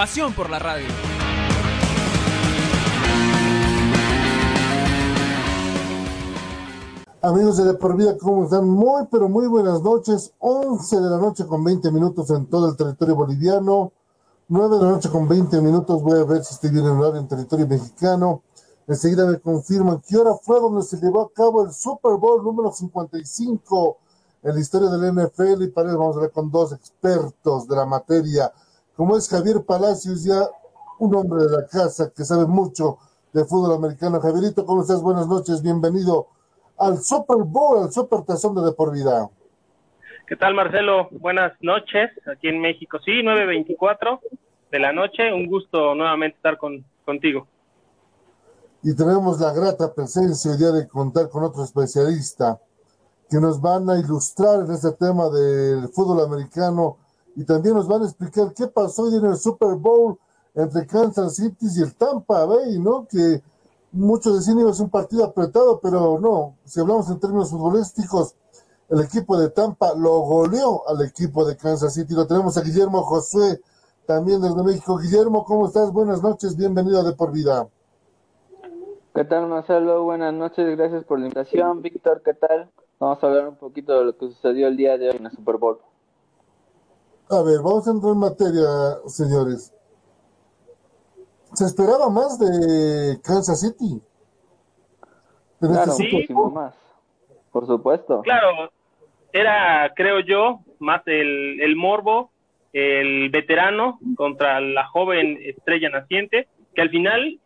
Pasión por la radio. Amigos de De Por Vida, ¿cómo están? Muy, pero muy buenas noches. 11 de la noche con 20 minutos en todo el territorio boliviano. 9 de la noche con 20 minutos. Voy a ver si estoy bien en horario en territorio mexicano. Enseguida me confirman qué hora fue donde se llevó a cabo el Super Bowl número 55 en la historia del NFL. Y para eso vamos a ver con dos expertos de la materia, como es Javier Palacios, ya un hombre de la casa que sabe mucho de fútbol americano. Javierito, ¿cómo estás? Buenas noches, bienvenido al Super Bowl, al Super Tazón de, vida. ¿Qué tal, Marcelo? Buenas noches, aquí en México. Sí, 9.24 de la noche. Un gusto nuevamente estar con, contigo. Y tenemos la grata presencia hoy día de contar con otro especialista que nos van a ilustrar en este tema del fútbol americano y también nos van a explicar qué pasó hoy en el Super Bowl entre Kansas City y el Tampa Bay, ¿no? Que muchos decían iba a un partido apretado, pero no, si hablamos en términos futbolísticos, el equipo de Tampa lo goleó al equipo de Kansas City. Lo tenemos a Guillermo Josué, también desde México. Guillermo, ¿cómo estás? Buenas noches, bienvenido De Por Vida. ¿Qué tal, Marcelo? Buenas noches, gracias por la invitación. Víctor, ¿qué tal? Vamos a hablar un poquito de lo que sucedió el día de hoy en el Super Bowl. A ver, vamos a entrar en materia, señores. ¿Se esperaba más de Kansas City? En Claro, muchísimo Bowl. más. Por supuesto. Claro, era, creo yo, más el, el morbo, el veterano contra la joven estrella naciente, que al final,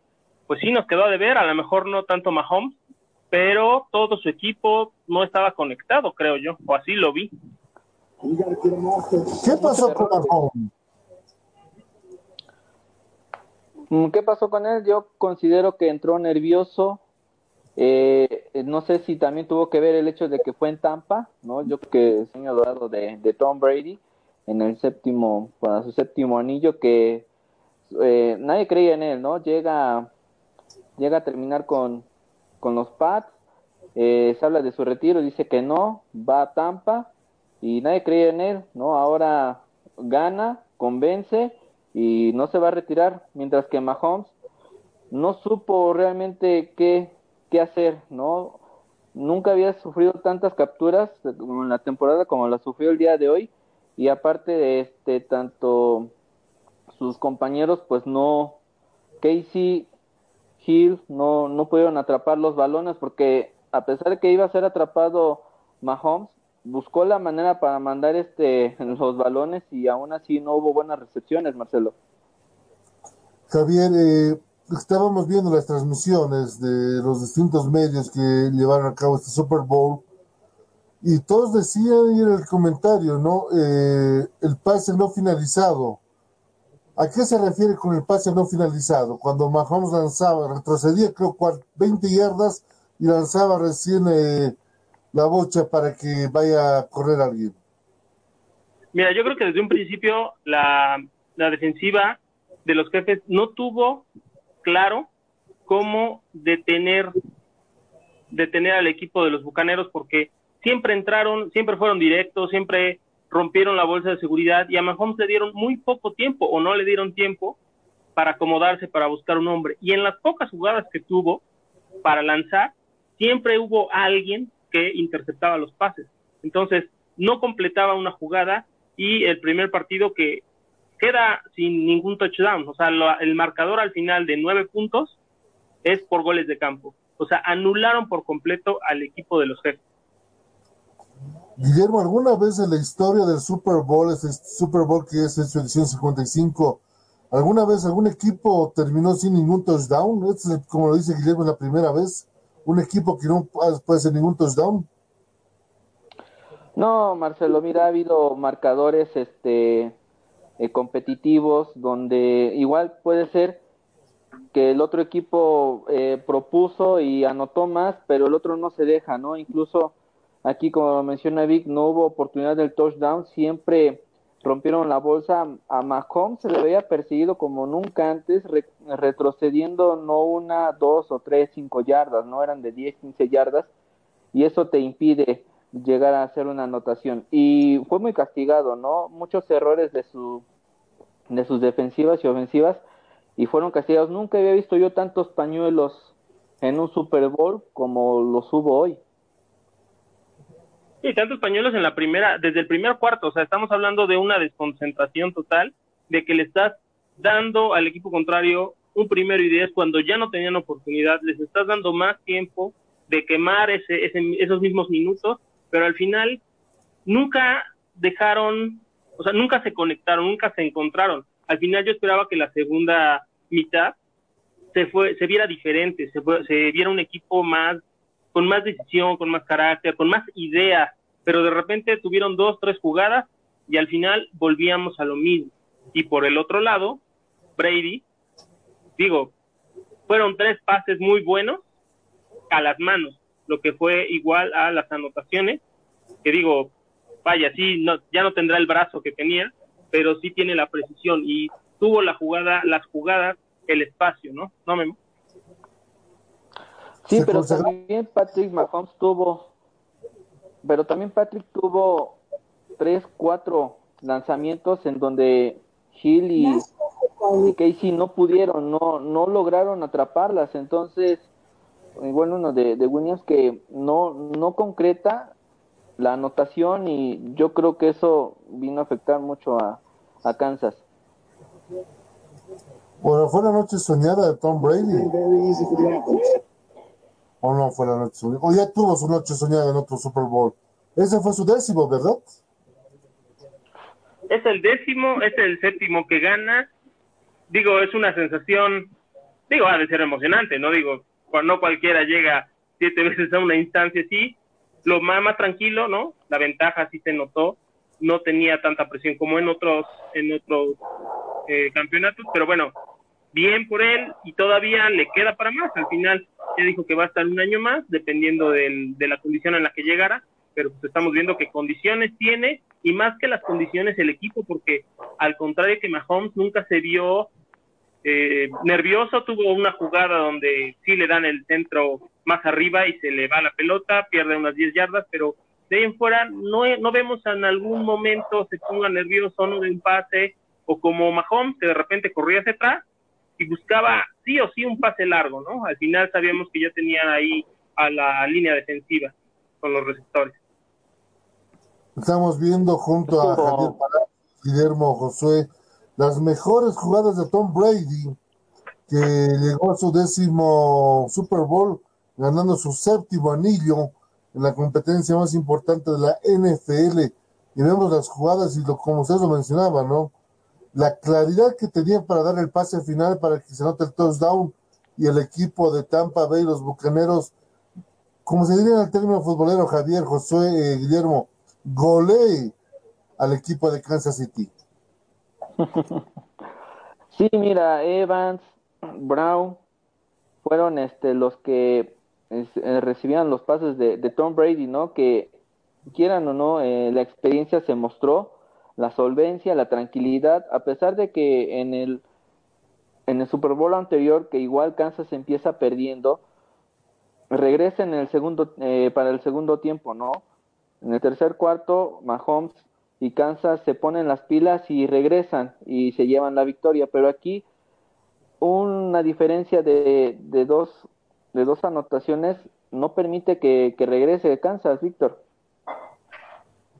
pues sí nos quedó a deber, a lo mejor no tanto Mahomes, pero todo su equipo no estaba conectado, creo yo, o así lo vi. ¿Qué pasó con Mahomes? Mm, ¿Qué pasó con él? Yo considero que entró nervioso. Eh, no sé si también tuvo que ver el hecho de que fue en Tampa, ¿no? Yo que el sueño dorado de, de Tom Brady en el séptimo, para su séptimo anillo, que eh, nadie creía en él, ¿no? Llega, llega a terminar con, con los Pats, eh, se habla de su retiro, dice que no, va a Tampa y nadie creía en él, ¿no? Ahora gana, convence y no se va a retirar, mientras que Mahomes no supo realmente qué, qué hacer, ¿no? Nunca había sufrido tantas capturas en la temporada como la sufrió el día de hoy y aparte de este tanto sus compañeros pues no Casey Hill no no pudieron atrapar los balones porque a pesar de que iba a ser atrapado Mahomes buscó la manera para mandar este los balones y aún así no hubo buenas recepciones Marcelo Javier, eh, estábamos viendo las transmisiones de los distintos medios que llevaron a cabo este Super Bowl y todos decían, y era el comentario, ¿no? Eh, el pase no finalizado. ¿A qué se refiere con el pase no finalizado? Cuando Mahomes lanzaba, retrocedía creo cuar- 20 yardas y lanzaba recién eh, la bocha para que vaya a correr alguien. Mira, yo creo que desde un principio la, la defensiva de los jefes no tuvo claro cómo detener detener al equipo de los bucaneros porque siempre entraron, siempre fueron directos, siempre rompieron la bolsa de seguridad y a Mahomes le dieron muy poco tiempo o no le dieron tiempo para acomodarse, para buscar un hombre. Y en las pocas jugadas que tuvo para lanzar, siempre hubo alguien que interceptaba los pases. Entonces, no completaba una jugada y el primer partido que queda sin ningún touchdown. O sea, lo- el marcador al final de nueve puntos es por goles de campo. O sea, anularon por completo al equipo de los jefes. Guillermo, ¿alguna vez en la historia del Super Bowl, este Super Bowl que es su edición 55, alguna vez algún equipo terminó sin ningún touchdown? Es, el- como lo dice Guillermo, es la primera vez. Un equipo que no puede hacer ningún touchdown. No, Marcelo, mira, ha habido marcadores este eh, competitivos, donde igual puede ser que el otro equipo eh, propuso y anotó más, pero el otro no se deja, ¿no? Incluso aquí, como menciona Vic, no hubo oportunidad del touchdown, siempre rompieron la bolsa. A Mahomes se le veía perseguido como nunca antes, retrocediendo no una, dos o tres, cinco yardas, no eran de 10, 15 yardas, y eso te impide llegar a hacer una anotación. Y fue muy castigado, ¿no? Muchos errores de, su, de sus defensivas y ofensivas y fueron castigados. Nunca había visto yo tantos pañuelos en un Super Bowl como los hubo hoy. Sí, tantos pañuelos en la primera, desde el primer cuarto, o sea, estamos hablando de una desconcentración total, de que le estás dando al equipo contrario un primero y diez cuando ya no tenían oportunidad, les estás dando más tiempo de quemar ese, esos mismos minutos, pero al final nunca dejaron, o sea, nunca se conectaron, nunca se encontraron. Al final yo esperaba que la segunda mitad se fue se viera diferente, se, se viera un equipo más con más decisión, con más carácter, con más ideas, pero de repente tuvieron dos, tres jugadas y al final volvíamos a lo mismo. Y por el otro lado, Brady, digo, fueron tres pases muy buenos a las manos, lo que fue igual a las anotaciones, que digo, vaya, sí, no, ya no tendrá el brazo que tenía, pero sí tiene la precisión y tuvo la jugada, las jugadas, el espacio, ¿no? ¿No, Memo? Sí, pero también Patrick Mahomes tuvo, pero también Patrick tuvo tres, cuatro lanzamientos en donde Hill y, Casey no pudieron, no, no lograron atraparlas, entonces, bueno, uno de, de Williams que no, no concreta la anotación y yo creo que eso vino a afectar mucho a, a Kansas. Bueno, fue la noche soñada de Tom Brady. O no fue la noche soñada. O ya tuvo su noche soñada en otro Super Bowl. Ese fue su décimo, ¿verdad? Es el décimo, es el séptimo que gana. Digo, es una sensación, digo, ha de ser emocionante, ¿no? Digo, cuando cualquiera llega siete veces a una instancia así, lo más, más tranquilo, ¿no? La ventaja sí se notó no tenía tanta presión como en otros en otros eh, campeonatos, pero bueno, bien por él y todavía le queda para más. Al final ya dijo que va a estar un año más, dependiendo de la condición en la que llegara, pero pues estamos viendo qué condiciones tiene y más que las condiciones el equipo, porque al contrario que Mahomes nunca se vio eh, nervioso, tuvo una jugada donde sí le dan el centro más arriba y se le va la pelota, pierde unas 10 yardas, pero de ahí en fuera no, no vemos en algún momento se ponga nervioso no de un pase o como Mahomes que de repente corría hacia atrás y buscaba sí o sí un pase largo, ¿no? Al final sabíamos que ya tenían ahí a la línea defensiva con los receptores. Estamos viendo junto a Javier Guillermo Josué las mejores jugadas de Tom Brady que llegó a su décimo Super Bowl ganando su séptimo anillo en la competencia más importante de la NFL y vemos las jugadas y lo, como usted lo mencionaba, ¿no? La claridad que tenían para dar el pase final para que se note el touchdown y el equipo de Tampa Bay, los Bucaneros, como se diría en el término futbolero Javier, Josué, eh, Guillermo, golee al equipo de Kansas City. Sí, mira, Evans, Brown fueron este los que eh, recibían los pases de, Tom Brady, ¿no? Que quieran o no, eh, la experiencia se mostró, la solvencia, la tranquilidad, a pesar de que en el, en el Super Bowl anterior, que igual Kansas empieza perdiendo, regresa en el segundo, eh, para el segundo tiempo, ¿no? En el tercer cuarto, Mahomes y Kansas se ponen las pilas y regresan y se llevan la victoria, pero aquí una diferencia de, de dos de dos anotaciones no permite que, regrese de Kansas, Víctor.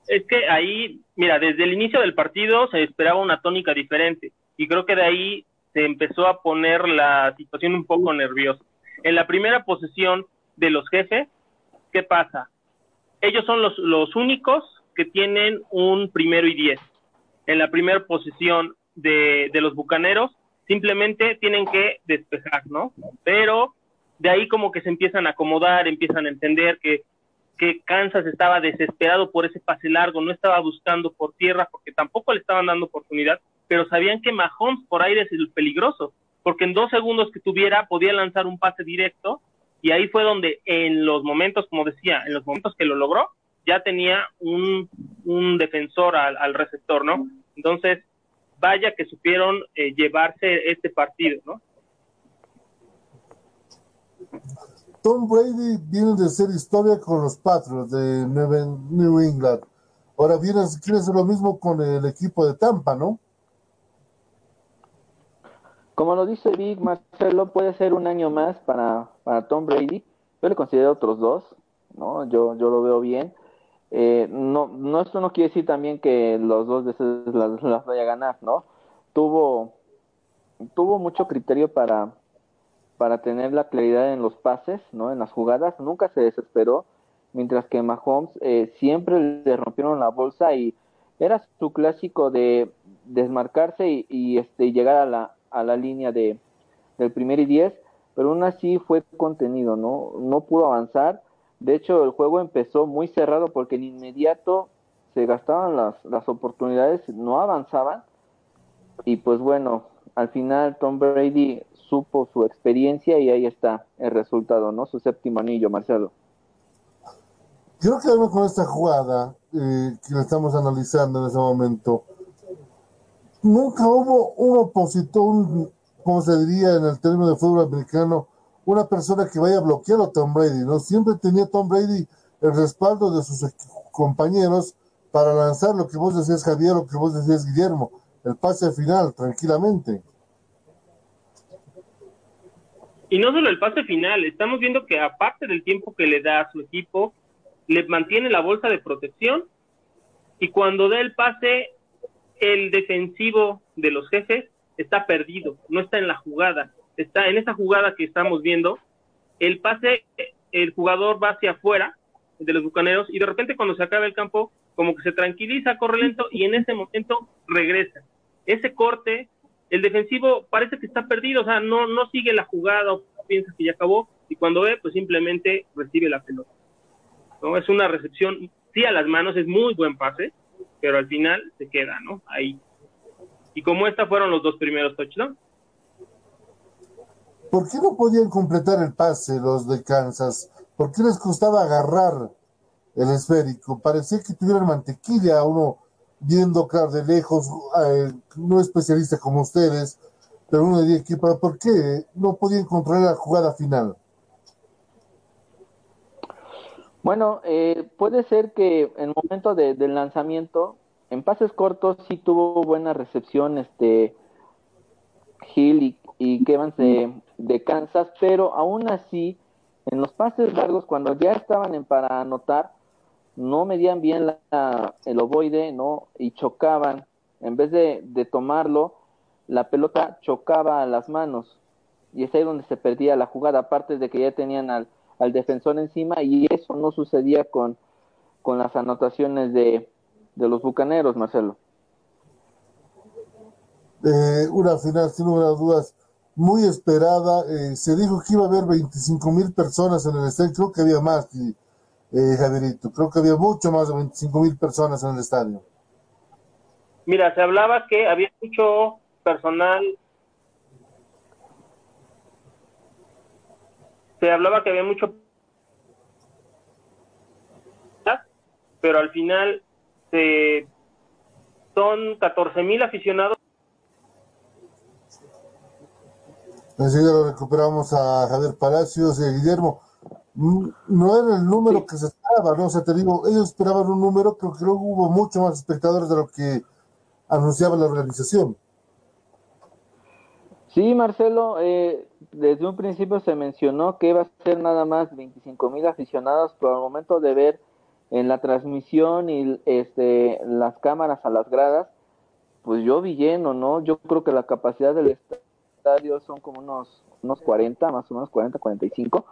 Es que ahí, mira, desde el inicio del partido se esperaba una tónica diferente y creo que de ahí se empezó a poner la situación un poco nerviosa. En la primera posesión de los jefes, ¿qué pasa? Ellos son los, los únicos que tienen un primero y diez. En la primera posesión de, de los bucaneros, simplemente tienen que despejar, ¿no? Pero de ahí como que se empiezan a acomodar, empiezan a entender que, que Kansas estaba desesperado por ese pase largo, no estaba buscando por tierra porque tampoco le estaban dando oportunidad, pero sabían que Mahomes por aire es el peligroso, porque en dos segundos que tuviera podía lanzar un pase directo y ahí fue donde en los momentos, como decía, en los momentos que lo logró, ya tenía un, un defensor al, receptor, ¿no? Entonces, vaya que supieron eh, llevarse este partido, ¿no? Tom Brady viene de hacer historia con los Patriots de New England. Ahora viene, quiere hacer lo mismo con el equipo de Tampa, ¿no? Como lo dice Big Marcelo, puede ser un año más para, para Tom Brady. Yo le considero otros dos, ¿no? Yo, yo lo veo bien. Eh, no, no, esto no quiere decir también que los dos veces las, las vaya a ganar, ¿no? Tuvo, tuvo mucho criterio para, para tener la claridad en los pases, ¿no? En las jugadas, nunca se desesperó, mientras que Mahomes eh, siempre le rompieron la bolsa y era su clásico de desmarcarse y, este llegar a la, a la línea de, del primer y diez, pero aún así fue contenido, ¿no? No pudo avanzar. De hecho, el juego empezó muy cerrado porque en inmediato se gastaban las, las oportunidades, no avanzaban. Y pues bueno, al final Tom Brady supo su experiencia y ahí está el resultado, ¿no? Su séptimo anillo, Marcelo. Quiero quedarme con esta jugada eh, que estamos analizando en ese momento nunca hubo un opositor, un, se diría en el término de fútbol americano, una persona que vaya a bloquear a Tom Brady, ¿no? Siempre tenía Tom Brady el respaldo de sus compañeros para lanzar lo que vos decías, Javier, lo que vos decías, Guillermo, el pase final, tranquilamente. Y no solo el pase final, estamos viendo que aparte del tiempo que le da a su equipo, le mantiene la bolsa de protección y cuando da el pase el defensivo de los jefes está perdido, no está en la jugada, está en esa jugada que estamos viendo, el pase, el jugador va hacia afuera de los bucaneros y de repente cuando se acaba el campo, como que se tranquiliza, corre lento y en ese momento regresa. Ese corte, el defensivo parece que está perdido, o sea, no, no sigue la jugada o piensa que ya acabó y cuando ve, pues simplemente recibe la pelota. ¿no? Es una recepción, sí a las manos, es muy buen pase, pero al final se queda, ¿no? Ahí. Y como esta fueron los dos primeros touchdowns. ¿Por qué no podían completar el pase los de Kansas? ¿Por qué les costaba agarrar el esférico? Parecía que tuvieran mantequilla, uno viendo, claro, de lejos, eh, no especialista como ustedes, pero uno diría que, ¿por qué no podían controlar la jugada final? Bueno, eh, puede ser que en el momento de, del lanzamiento, en pases cortos sí tuvo buena recepción este Hill y, y Evans de, de, Kansas, pero aún así, en los pases largos, cuando ya estaban en para anotar, no medían bien la, el ovoide, ¿no? Y chocaban. En vez de, de tomarlo, la pelota chocaba a las manos. Y es ahí donde se perdía la jugada, aparte de que ya tenían al al defensor encima y eso no sucedía con, con las anotaciones de, de los Bucaneros, Marcelo. Eh, una final, sin lugar a dudas, muy esperada. Eh, se dijo que iba a haber 25 mil personas en el estadio, creo que había más, eh, Javierito, creo que había mucho más de 25 mil personas en el estadio. Mira, se hablaba que había mucho personal se hablaba que había mucho pero al final se, son 14 mil aficionados Enseguida lo recuperamos a Javier Palacios y eh, Guillermo. No era el número sí. que se esperaba, ¿no? O sea, te digo, ellos esperaban un número, pero creo que hubo mucho más espectadores de lo que anunciaba la organización. Sí, Marcelo, eh, desde un principio se mencionó que iba a ser nada más 25 mil aficionados, pero al momento de ver en la transmisión y este, las cámaras a las gradas, pues yo vi lleno, ¿no? Yo creo que la capacidad del estadio son como unos, unos 40, más o menos 40, 45.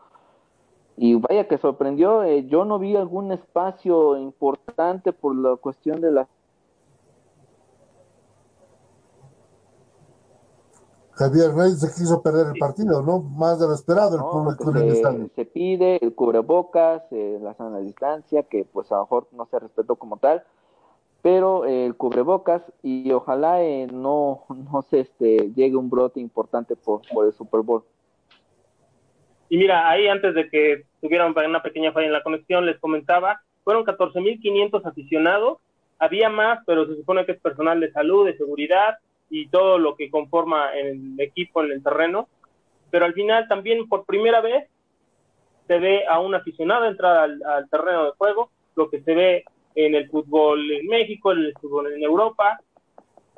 Y vaya que sorprendió, eh, yo no vi algún espacio importante por la cuestión de la Javier Reyes se quiso perder el partido, ¿no? Más de lo esperado el no, público en el estadio. se pide el cubrebocas, eh, la sana distancia, que pues a lo mejor no se respetó como tal, pero eh, el cubrebocas y ojalá eh, no, no se este, llegue un brote importante por, por el Super Bowl. Y mira, ahí antes de que tuvieran una pequeña falla en la conexión, les comentaba, fueron 14.500 aficionados, había más, pero se supone que es personal de salud, de seguridad y todo lo que conforma el equipo en el terreno, pero al final también por primera vez se ve a un aficionado entrar al, terreno de juego, lo que se ve en el fútbol en México, en el fútbol en Europa,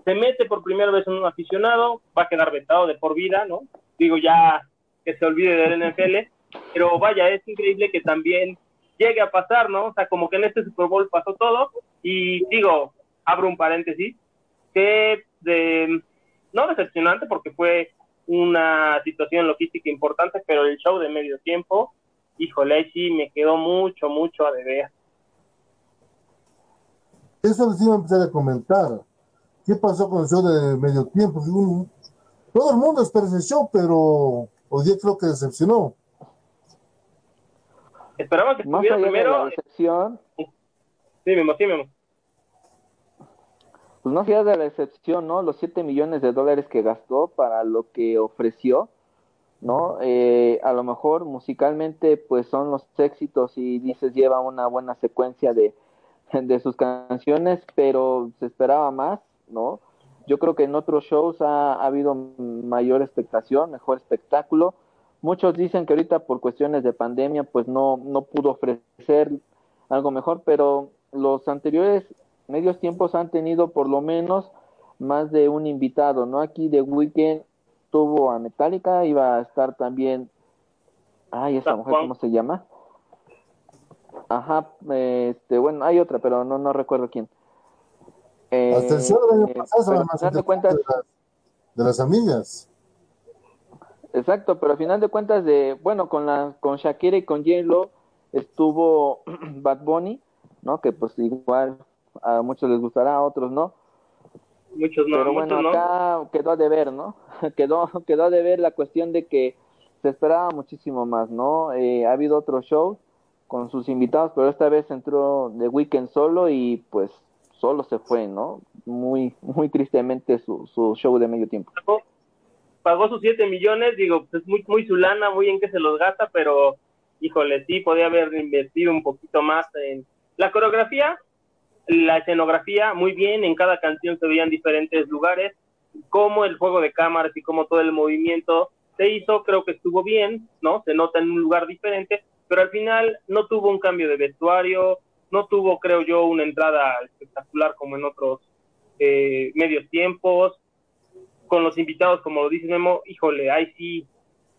se mete por primera vez un aficionado, va a quedar vetado de por vida, ¿no? Digo, ya que se olvide del NFL, pero vaya, es increíble que también llegue a pasar, ¿no? O sea, como que en este Super Bowl pasó todo y digo, abro un paréntesis, que no decepcionante porque fue una situación logística importante, pero el show de medio tiempo, híjole, sí me quedó mucho, mucho a deber. Eso les iba a empezar a comentar. ¿Qué pasó con el show de medio tiempo? Todo el mundo espera ese show, pero hoy día creo que decepcionó. Esperaba que estuviera primero. De decepción. Sí, Memo, sí, Memo. Pues no fíjate de la excepción, ¿no? Los 7 millones de dólares que gastó para lo que ofreció, ¿no? Eh, a lo mejor musicalmente, pues son los éxitos y dices lleva una buena secuencia de, de sus canciones, pero se esperaba más, ¿no? Yo creo que en otros shows ha, ha habido mayor expectación, mejor espectáculo Muchos dicen que ahorita por cuestiones de pandemia pues no, no pudo ofrecer algo mejor, pero los anteriores medios tiempos han tenido por lo menos más de un invitado, ¿no? Aquí de Weekend tuvo a Metallica, iba a estar también, ay, esa mujer, ¿cómo se llama? Ajá, este, bueno, hay otra, pero no, no recuerdo quién. Eh, Hasta el show año pasado, de, cuentas, de las amigas. Exacto, pero al final de cuentas de, bueno, con la con Shakira y con J-Lo estuvo Bad Bunny, ¿no? Que pues igual a muchos les gustará, a otros no. Muchos no, pero bueno, acá quedó a deber, ¿no? quedó quedó a deber la cuestión de que se esperaba muchísimo más, ¿no? Eh, ha habido otros shows con sus invitados, pero esta vez entró de Weekend solo y pues solo se fue, ¿no? Muy muy tristemente su, show de medio tiempo pagó sus 7 millones, digo, pues muy, muy su lana, muy en que se los gasta, pero híjole, sí, podía haber invertido un poquito más en la coreografía, la escenografía, muy bien, en cada canción se veían diferentes lugares, como el juego de cámaras y como todo el movimiento se hizo, creo que estuvo bien, ¿no? Se nota en un lugar diferente, pero al final no tuvo un cambio de vestuario, no tuvo, creo yo, una entrada espectacular como en otros eh, medios tiempos, con los invitados, como lo dice Memo, híjole, ahí sí.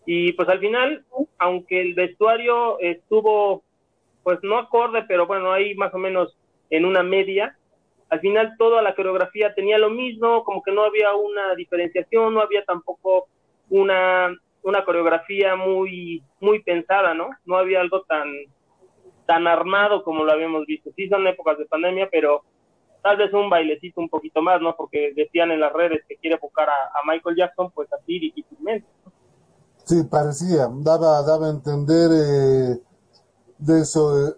Y pues al final, aunque el vestuario estuvo, pues no acorde, pero bueno, ahí más o menos en una media, al final toda la coreografía tenía lo mismo, como que no había una diferenciación, no había tampoco una, una coreografía muy, muy pensada, ¿no? No había algo tan, tan armado como lo habíamos visto. Sí son épocas de pandemia, pero tal vez un bailecito un poquito más, ¿no? Porque decían en las redes que quiere buscar a, Michael Jackson, pues así difícilmente. Sí, parecía, daba, daba a entender eh, de eso. Eh.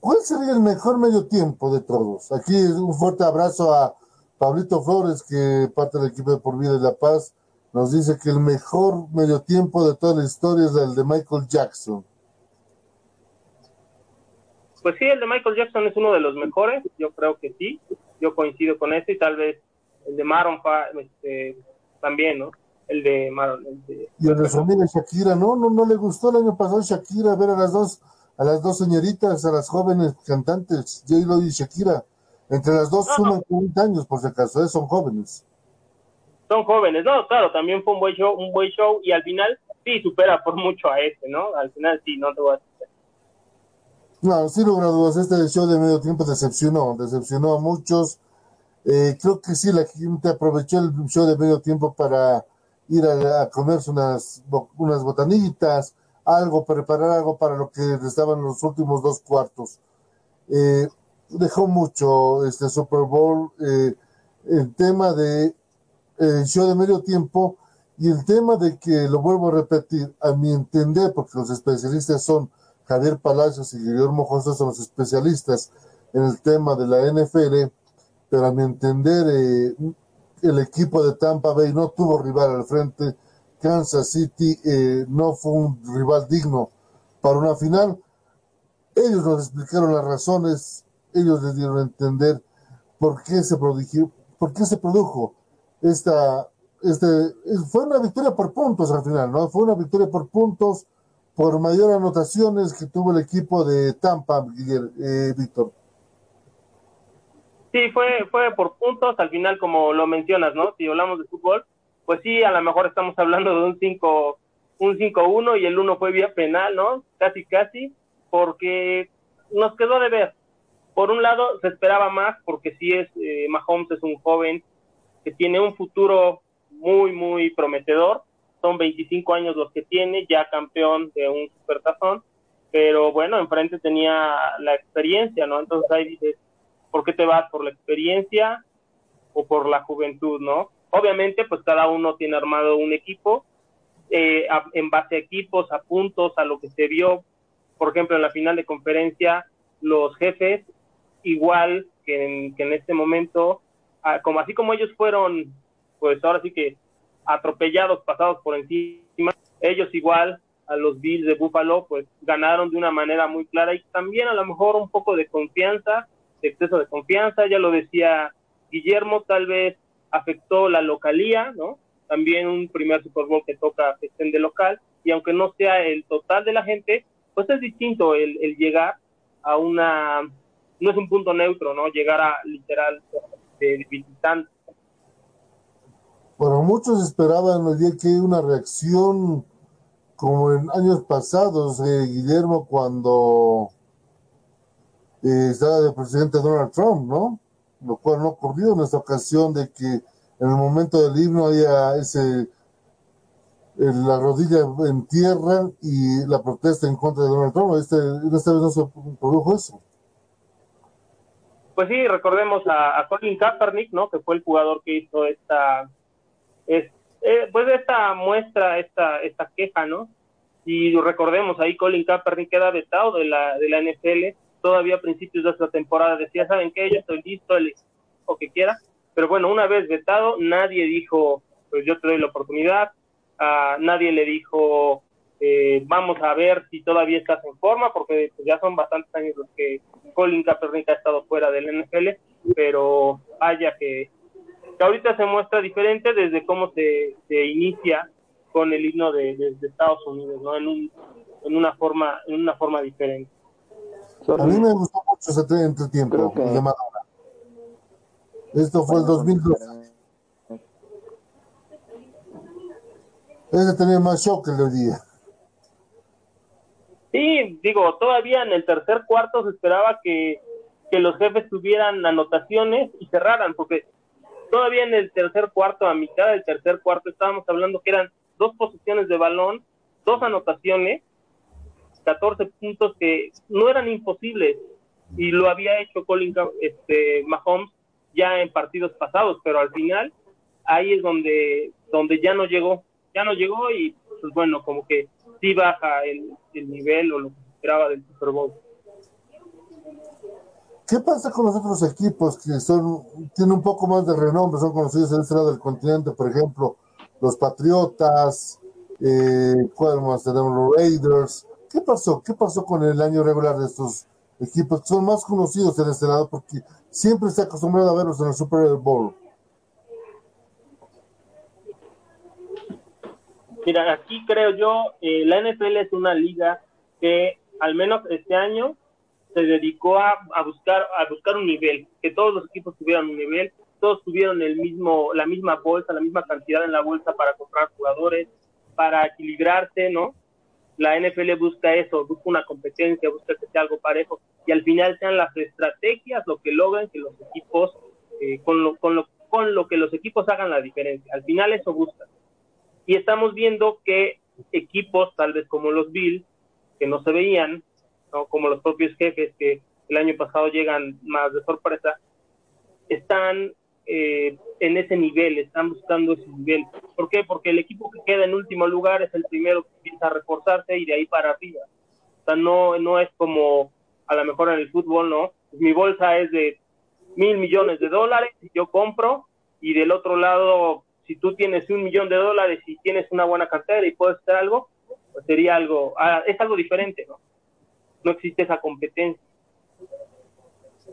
¿Cuál sería el mejor medio tiempo de todos? Aquí un fuerte abrazo a Pablito Flores, que parte del equipo de Por Vida de La Paz, nos dice que el mejor medio tiempo de toda la historia es el de Michael Jackson. Pues sí, el de Michael Jackson es uno de los mejores, yo creo que sí, yo coincido con eso y tal vez el de Maron este, también, ¿no? El de Maron. y el de su amiga Shakira, ¿no? ¿no? No le gustó el año pasado Shakira ver a las dos, a las dos señoritas, a las jóvenes cantantes, J-Lo y Shakira. Entre las dos suman 40 años, por si acaso, ¿eh? son jóvenes. Son jóvenes, no, claro, también fue un buen show, un buen show y al final sí supera por mucho a este, ¿no? Al final sí, no te voy a no, sin lugar a este show de medio tiempo decepcionó, decepcionó a muchos. Eh, creo que sí, la gente aprovechó el show de medio tiempo para ir a, comerse unas, unas botanitas, algo, preparar algo para lo que estaban los últimos dos cuartos. Eh, dejó mucho este Super Bowl, eh, el tema de el show de medio tiempo y el tema de que, lo vuelvo a repetir, a mi entender, porque los especialistas son Javier Palacios y Guillermo José son los especialistas en el tema de la NFL. pero a mi entender eh, el equipo de Tampa Bay no tuvo rival al frente. Kansas City eh, no fue un rival digno para una final. Ellos nos explicaron las razones, ellos les dieron a entender por qué se produjo, por qué se produjo esta, este, fue una victoria por puntos al final, ¿no? Fue una victoria por puntos, por mayor anotaciones que tuvo el equipo de Tampa, eh, Víctor. Sí, fue, fue por puntos, al final como lo mencionas, ¿no? Si hablamos de fútbol, pues sí, a lo mejor estamos hablando de un 5 un 5-1 y el 1 fue vía penal, ¿no? Casi, casi, porque nos quedó de ver. Por un lado, se esperaba más, porque sí es, eh, Mahomes es un joven que tiene un futuro muy, muy prometedor. Son 25 años los que tiene, ya campeón de un supertazón, pero bueno, enfrente tenía la experiencia, ¿no? Entonces ahí dices, ¿por qué te vas? ¿Por la experiencia o por la juventud, no? Obviamente, pues cada uno tiene armado un equipo, eh, en base a equipos, a puntos, a lo que se vio, por ejemplo, en la final de conferencia, los jefes, igual que en, que en este momento, como así como ellos fueron, pues ahora sí que atropellados, pasados por encima, ellos igual a los Bills de Buffalo, pues ganaron de una manera muy clara y también a lo mejor un poco de confianza exceso de confianza, ya lo decía Guillermo, tal vez afectó la localía, ¿no? También un primer Super Bowl que toca estén de local, y aunque no sea el total de la gente, pues es distinto el, llegar a una, no es un punto neutro, ¿no? Llegar a literal de visitante. Bueno, muchos esperaban día que una reacción como en años pasados, eh, Guillermo, cuando eh, estaba de presidente Donald Trump, ¿no? Lo cual no ocurrió en esta ocasión de que en el momento del himno había ese la rodilla en tierra y la protesta en contra de Donald Trump. Este, esta vez no se produjo eso. Pues sí, recordemos a, Colin Kaepernick, ¿no? Que fue el jugador que hizo esta, es, eh, pues esta muestra, esta, esta queja, ¿no? Y recordemos ahí Colin Kaepernick queda vetado de la, de la NFL todavía a principios de esta temporada decía, ¿saben qué? Yo estoy listo, el o que quiera. Pero bueno, una vez vetado, nadie dijo, pues yo te doy la oportunidad. a nadie le dijo, eh, vamos a ver si todavía estás en forma, porque pues, ya son bastantes años los que Colin Kaepernick ha estado fuera del NFL, pero haya que, que ahorita se muestra diferente desde cómo se, se inicia con el himno de, de, Estados Unidos, ¿no? En, un, en una forma en una forma diferente. A mí me gustó mucho ese entretiempo de Madonna. Esto fue el 2012. Ese tenía más shock que el de hoy día. Sí, digo, todavía en el tercer cuarto se esperaba que, que los jefes tuvieran anotaciones y cerraran, porque todavía en el tercer cuarto, a mitad del tercer cuarto, estábamos hablando que eran dos posiciones de balón, dos anotaciones, 14 puntos que no eran imposibles y lo había hecho Colin este, Mahomes ya en partidos pasados, pero al final ahí es donde, donde ya no llegó, ya no llegó y pues bueno, como que sí baja el, el nivel o lo que esperaba del Super Bowl. ¿Qué pasa con los otros equipos que son tienen un poco más de renombre, son conocidos en este lado del continente, por ejemplo, los Patriotas, eh, ¿cuál más tenemos? Los Raiders, ¿Qué pasó? ¿Qué pasó con el año regular de estos equipos que son más conocidos en este lado? Porque siempre se ha acostumbrado a verlos en el Super Bowl. Mira, aquí creo yo, eh, la NFL es una liga que al menos este año se dedicó a, a, buscar a buscar un nivel, que todos los equipos tuvieran un nivel, todos tuvieron el mismo la misma bolsa, la misma cantidad en la bolsa para comprar jugadores, para equilibrarse, ¿no? la NFL busca eso, busca una competencia, busca que sea algo parejo y al final sean las estrategias lo que logran que los equipos, eh, con, lo, con, lo, con lo que los equipos hagan la diferencia. Al final eso busca. Y estamos viendo que equipos, tal vez como los Bills, que no se veían, como los propios jefes que el año pasado llegan más de sorpresa, están eh, en ese nivel, están buscando ese nivel. ¿Por qué? Porque el equipo que queda en último lugar es el primero que empieza a reforzarse y de ahí para arriba. O sea, no, no es como a lo mejor en el fútbol, ¿no? mi bolsa es de mil millones de dólares, yo compro, y del otro lado, si tú tienes un millón de dólares y tienes una buena cartera y puedes hacer algo, pues sería algo, ah, es algo diferente, ¿no? No existe esa competencia.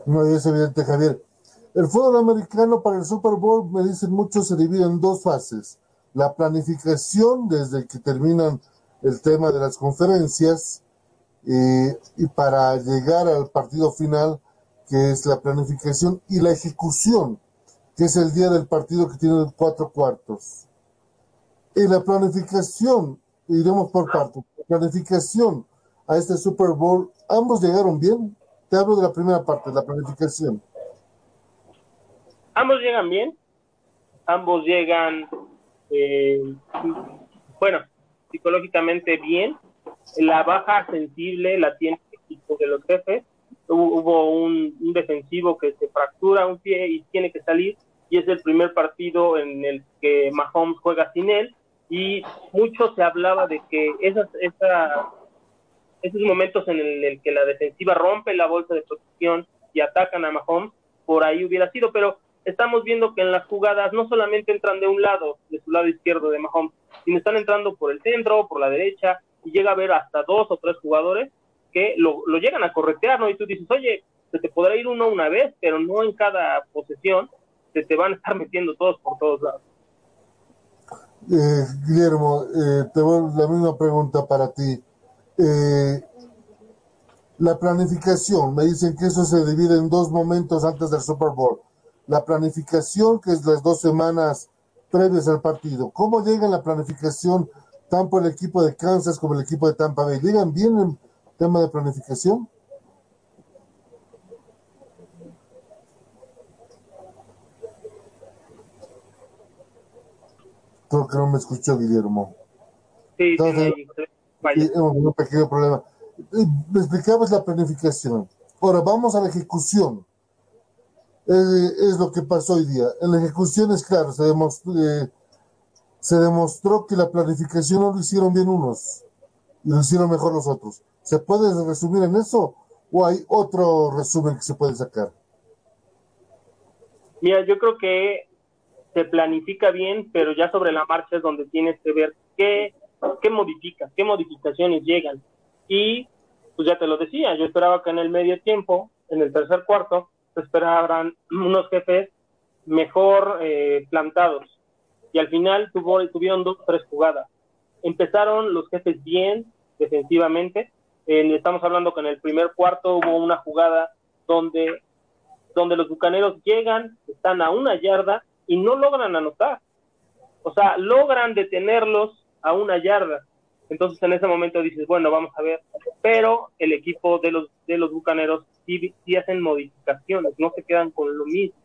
No, es evidente, Javier. El fútbol americano para el Super Bowl, me dicen muchos, se divide en dos fases. La planificación, desde que terminan el tema de las conferencias, eh, y para llegar al partido final, que es la planificación y la ejecución, que es el día del partido que tiene cuatro cuartos. Y la planificación, iremos por partes, planificación a este Super Bowl, ambos llegaron bien. Te hablo de la primera parte, la planificación. Ambos llegan bien, ambos llegan, eh, bueno, psicológicamente bien. La baja sensible la tiene el equipo de los jefes. Hubo, un, defensivo que se fractura un pie y tiene que salir, y es el primer partido en el que Mahomes juega sin él. Y mucho se hablaba de que esas, esa, esos momentos en el, el que la defensiva rompe la bolsa de protección y atacan a Mahomes, por ahí hubiera sido, pero estamos viendo que en las jugadas no solamente entran de un lado, de su lado izquierdo de Mahomes, sino están entrando por el centro, por la derecha, y llega a haber hasta dos o tres jugadores que lo, lo llegan a corretear, ¿no? Y tú dices, oye, se te podrá ir uno una vez, pero no en cada posesión, se te van a estar metiendo todos por todos lados. Eh, Guillermo, eh, te voy la misma pregunta para ti. Eh, la planificación, me dicen que eso se divide en dos momentos antes del Super Bowl la planificación, que es las dos semanas previas al partido. ¿Cómo llega la planificación tanto el equipo de Kansas como el equipo de Tampa Bay? ¿Llegan bien en tema de planificación? Creo que no me escuchó Guillermo. Sí, Entonces, sí, un pequeño problema. Me explicabas la planificación. Ahora vamos a la ejecución es lo que pasó hoy día. En la ejecución es claro, se demostró, eh, se demostró que la planificación no lo hicieron bien unos y lo hicieron mejor los otros. ¿Se puede resumir en eso o hay otro resumen que se puede sacar? Mira, yo creo que se planifica bien, pero ya sobre la marcha es donde tienes que ver qué, qué modifica, qué modificaciones llegan. Y pues ya te lo decía, yo esperaba que en el medio tiempo, en el tercer cuarto, se esperaban unos jefes mejor eh, plantados. Y al final tuvo, tuvieron dos tres jugadas. Empezaron los jefes bien defensivamente. estamos hablando que en el primer cuarto hubo una jugada donde, donde los bucaneros llegan, están a una yarda y no logran anotar. O sea, logran detenerlos a una yarda. Entonces en ese momento dices, bueno, vamos a ver. Pero el equipo de los, de los bucaneros sí, sí hacen modificaciones, no se quedan con lo mismo.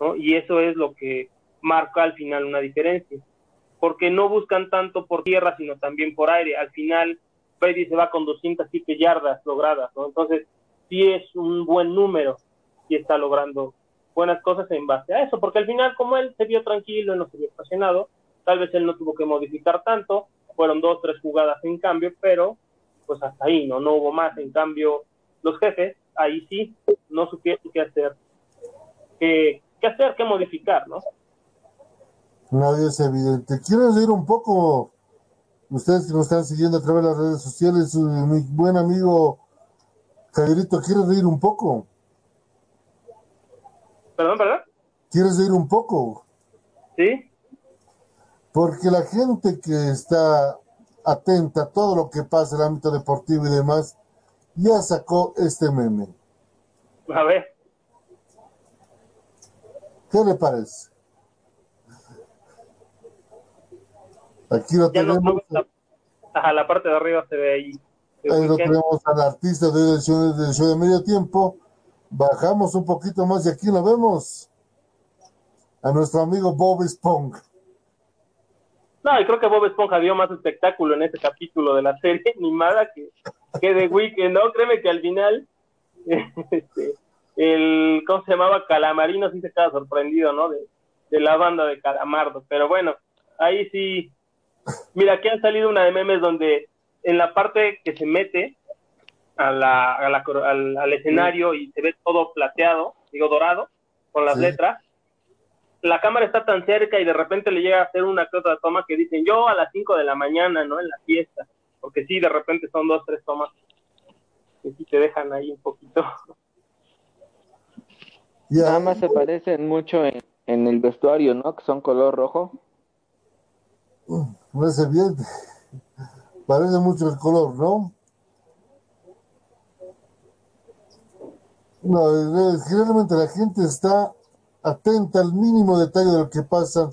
¿no? Y eso es lo que marca al final una diferencia. Porque no buscan tanto por tierra, sino también por aire. Al final, Brady se va con 207 yardas logradas. Entonces, sí es un buen número y está logrando buenas cosas en base a eso. Porque al final, como él se vio tranquilo no se vio apasionado, tal vez él no tuvo que modificar tanto, fueron dos, tres jugadas en cambio, pero pues hasta ahí, ¿no? No hubo más. En cambio, los jefes, ahí sí, no supieron qué hacer, qué, qué hacer, qué modificar, ¿no? Nadie es evidente. ¿Quieres ir un poco? Ustedes que nos están siguiendo a través de las redes sociales, mi buen amigo Javierito, ¿quieres reír un poco? Perdón, ¿verdad? ¿Quieres reír un poco? Sí. Porque la gente que está atenta a todo lo que pasa en el ámbito deportivo y demás, ya sacó este meme. A ver. ¿Qué le parece? Aquí lo Ya no tenemos. está- Ajá, la parte de arriba se ve ahí. Ahí lo tenemos al artista del show, del show de medio tiempo. Bajamos un poquito más y aquí lo vemos. A nuestro amigo Bob Esponja. No, y creo que Bob Esponja dio más espectáculo en este capítulo de la serie animada que, que de Weekend, ¿no? Créeme que al final, este, el, ¿cómo se llamaba? Calamarino sí se queda sorprendido, ¿no? De, de la banda de Calamardo. Pero bueno, ahí sí. Mira, aquí han salido una de memes donde en la parte que se mete a la, a la al, al escenario y se ve todo plateado, digo dorado, con las Sí. letras, la cámara está tan cerca y de repente le llega a hacer una que otra toma que dicen yo a las 5 de la mañana, ¿no? En la fiesta, porque sí, de repente son dos, tres tomas que sí te dejan ahí un poquito. Ya, Nada más se parecen mucho en, en el vestuario, ¿no? Que son color rojo. no es evidente. Parece mucho el color, ¿no? No, eh, generalmente la gente está atenta al mínimo detalle de lo que pasa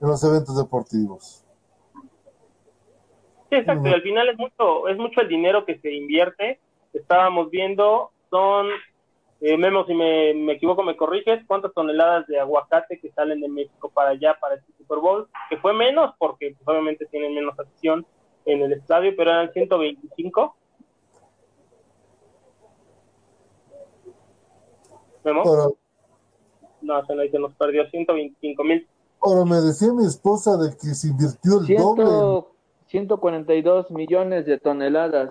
en los eventos deportivos. Sí, exacto, y al final es mucho, es mucho el dinero que se invierte. Estábamos viendo, son, eh, Memo, si me, me equivoco, me corriges, cuántas toneladas de aguacate que salen de México para allá, para este Super Bowl, que fue menos, porque pues, obviamente tienen menos acción en el estadio, pero eran 125. Memo, Ahora, no, se nos, se nos perdió 125 mil. ahora me decía mi esposa de que se invirtió el doble. Ciento, 142 millones de toneladas.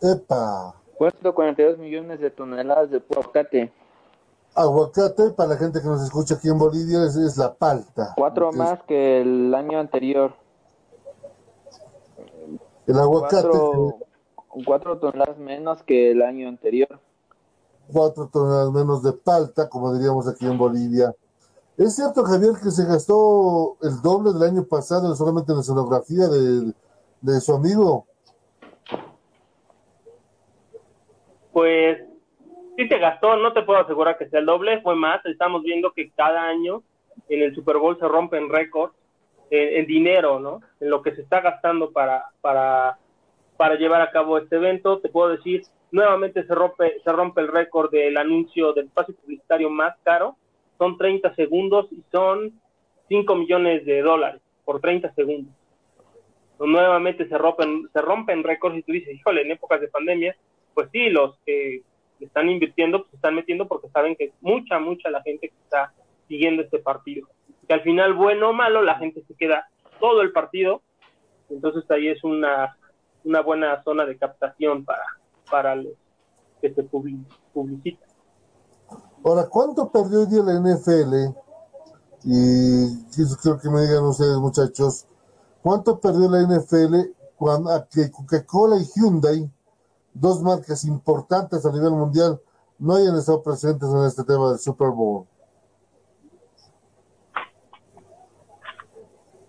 Epa, 142 millones de toneladas de aguacate. aguacate para la gente que nos escucha aquí en Bolivia es, es la palta. Cuatro Es- más que el año anterior. El aguacate Cuatro, cuatro toneladas menos que el año anterior. Cuatro toneladas menos de palta, como diríamos aquí en Bolivia. ¿Es cierto, Javier, que se gastó el doble del año pasado solamente en la escenografía de, de su amigo? Pues sí se gastó, no te puedo asegurar que sea el doble, fue más. Estamos viendo que cada año en el Super Bowl se rompen récords en, en dinero, ¿no? En lo que se está gastando para, para, para llevar a cabo este evento. Te puedo decir, nuevamente se rompe, se rompe el récord del anuncio del espacio publicitario más caro. Son 30 segundos y son 5 millones de dólares por 30 segundos. Nuevamente se rompen, se rompen récords y tú dices, híjole, en épocas de pandemia, pues sí, los que están invirtiendo, pues están metiendo porque saben que mucha, mucha la gente que está siguiendo este partido. Que al final, bueno o malo, la gente se queda todo el partido, entonces ahí es una, una buena zona de captación para, para los que se publi- publicitan. Ahora, ¿cuánto perdió hoy día la NFL? Y quiero que me digan ustedes, muchachos, ¿cuánto perdió la NFL cuando a que Coca-Cola y Hyundai, dos marcas importantes a nivel mundial, no hayan estado presentes en este tema del Super Bowl?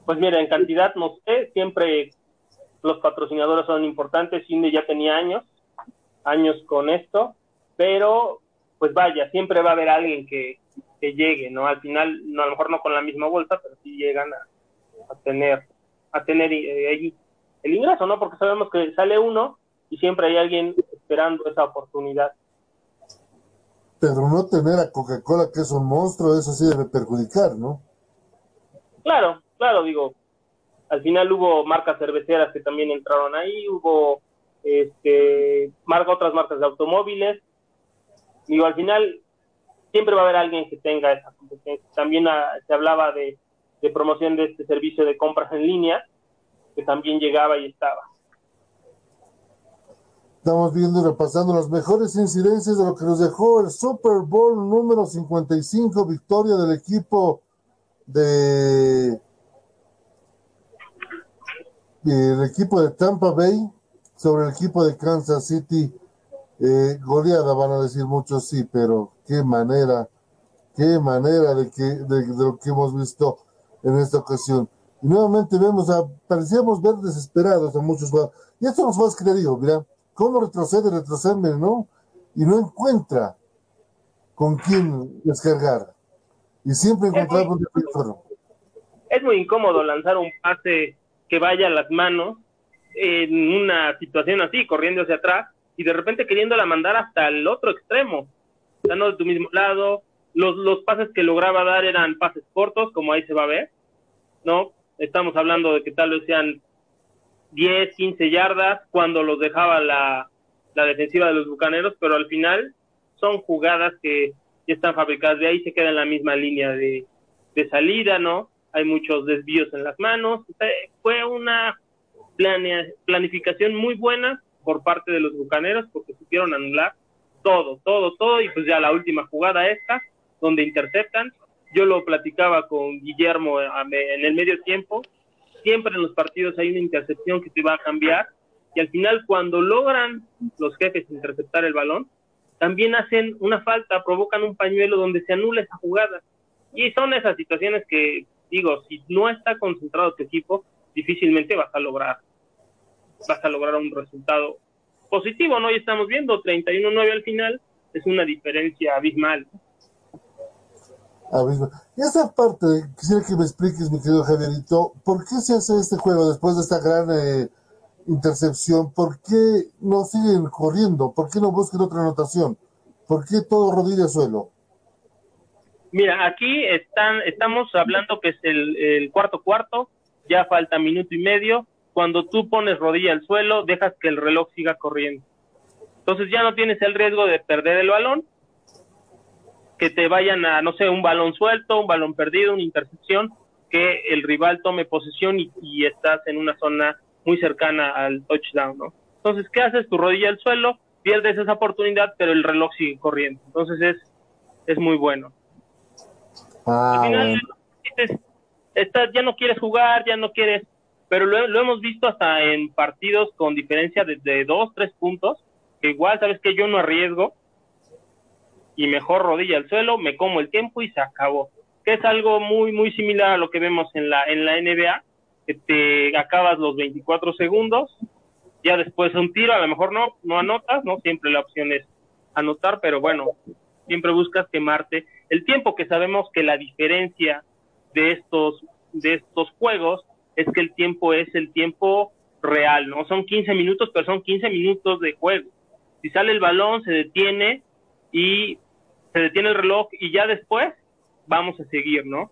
Pues mira, en cantidad no sé, siempre los patrocinadores son importantes, Cine ya tenía años, años con esto, pero pues vaya, siempre va a haber alguien que, que llegue, ¿no? Al final, no, a lo mejor no con la misma bolsa, pero sí llegan a, a tener, a tener eh, el ingreso, ¿no? Porque sabemos que sale uno y siempre hay alguien esperando esa oportunidad. Pero no tener a Coca-Cola, que es un monstruo, eso sí debe perjudicar, ¿no? Claro, claro, digo, al final hubo marcas cerveceras que también entraron ahí, hubo este marca otras marcas de automóviles. Digo, al final siempre va a haber alguien que tenga esa competencia. También ah, se hablaba de, promoción de este servicio de compras en línea, que también llegaba y estaba. Estamos viendo y repasando las mejores incidencias de lo que nos dejó el Super Bowl número 55, victoria del equipo de el equipo de Tampa Bay sobre el equipo de Kansas City. Eh, goleada, van a decir muchos, sí, pero qué manera, qué manera de, que, de, de lo que hemos visto en esta ocasión. Y nuevamente vemos a, parecíamos ver desesperados a muchos jugadores. Y esto nos fue que digo, mira, cómo retrocede, retrocede, ¿no? Y no encuentra con quién descargar. Y siempre encontraba un defensor. Es muy incómodo lanzar un pase que vaya a las manos en una situación así, corriendo hacia atrás, y de repente queriéndola mandar hasta el otro extremo, estando de tu mismo lado. Los, los pases que lograba dar eran pases cortos, como ahí se va a ver, ¿no? Estamos hablando de que tal vez sean 10, 15 yardas cuando los dejaba la, la defensiva de los bucaneros, pero al final son jugadas que están fabricadas, de ahí se queda en la misma línea de, de salida, ¿no? Hay muchos desvíos en las manos, fue una planea, planificación muy buena por parte de los bucaneros porque supieron anular todo, todo, todo, y pues ya la última jugada esta, donde interceptan, yo lo platicaba con Guillermo en el medio tiempo, siempre en los partidos hay una intercepción que te va a cambiar, y al final cuando logran los jefes interceptar el balón, también hacen una falta, provocan un pañuelo donde se anula esa jugada. Y son esas situaciones que, digo, si no está concentrado tu equipo, difícilmente vas a lograr, vas a lograr un resultado positivo, ¿no? Y estamos viendo 31-9 al final, es una diferencia abismal. Abismal. Y esa parte, quisiera que me expliques, mi querido Javierito, ¿por qué se hace este juego después de esta gran eh, intercepción? ¿Por qué no siguen corriendo? ¿Por qué no buscan otra anotación? ¿Por qué todo rodilla suelo? Mira, aquí están, estamos hablando que es el, el cuarto cuarto, ya falta minuto y medio, cuando tú pones rodilla al suelo, dejas que el reloj siga corriendo. Entonces ya no tienes el riesgo de perder el balón, que te vayan a, no sé, un balón suelto, un balón perdido, una intercepción, que el rival tome posesión y, estás en una zona muy cercana al touchdown, ¿no? Entonces, ¿qué haces? Tu rodilla al suelo, pierdes esa oportunidad, pero el reloj sigue corriendo. Entonces es, es muy bueno. Ah, Al final, ya no quieres jugar, ya no quieres pero lo, hemos visto hasta en partidos con diferencia de, dos, tres puntos, que igual, sabes que yo no arriesgo y mejor rodilla al suelo, me como el tiempo y se acabó. Que es algo muy, muy similar a lo que vemos en la, en la NBA, que te acabas los 24 segundos, ya después un tiro, a lo mejor no, no anotas, ¿no? Siempre la opción es anotar, pero bueno, siempre buscas quemarte. El tiempo que sabemos que la diferencia de estos, de estos juegos es que el tiempo es el tiempo real, ¿no? Son 15 minutos, pero son 15 minutos de juego. Si sale el balón, se detiene y se detiene el reloj y ya después vamos a seguir, ¿no?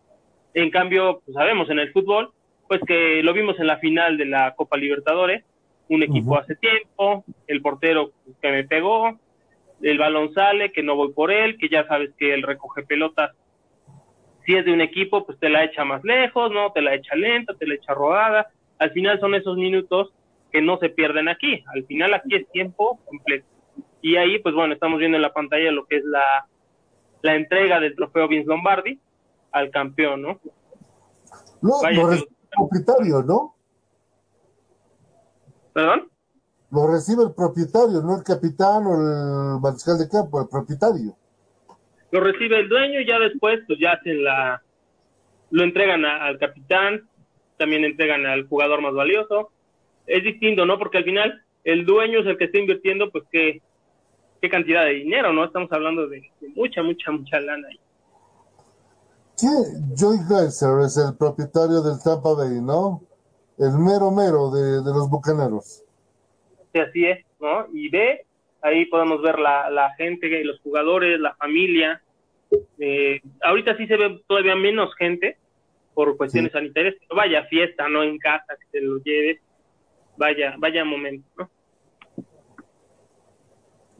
En cambio, pues sabemos en el fútbol, pues que lo vimos en la final de la Copa Libertadores, un equipo hace tiempo, el portero que me pegó, el balón sale, que no voy por él, que ya sabes que él recoge pelotas si es de un equipo, pues te la echa más lejos, ¿no? Te la echa lenta, te la echa rodada. Al final son esos minutos que no se pierden aquí. Al final aquí es tiempo completo. Y ahí, pues bueno, estamos viendo en la pantalla lo que es la, la entrega del trofeo Vince Lombardi al campeón, ¿no? No, lo recibe el propietario, ¿no? ¿Perdón? Lo recibe el propietario, no el capitán o el mariscal de campo, el propietario lo recibe el dueño y ya después pues ya hacen la lo entregan al capitán también entregan al jugador más valioso es distinto no porque al final el dueño es el que está invirtiendo pues qué qué cantidad de dinero no estamos hablando de, mucha mucha mucha lana ahí ¿Qué? Joy Geiser es el propietario del Tampa Bay, ¿no? El mero mero de, de los bucaneros. Sí, así es, ¿no? Y ve ahí podemos ver la, la gente, los jugadores, la familia. Eh, ahorita sí se ve todavía menos gente por cuestiones sanitarias, pero vaya fiesta, ¿no? En casa, que te lo lleves, vaya, vaya momento, ¿no?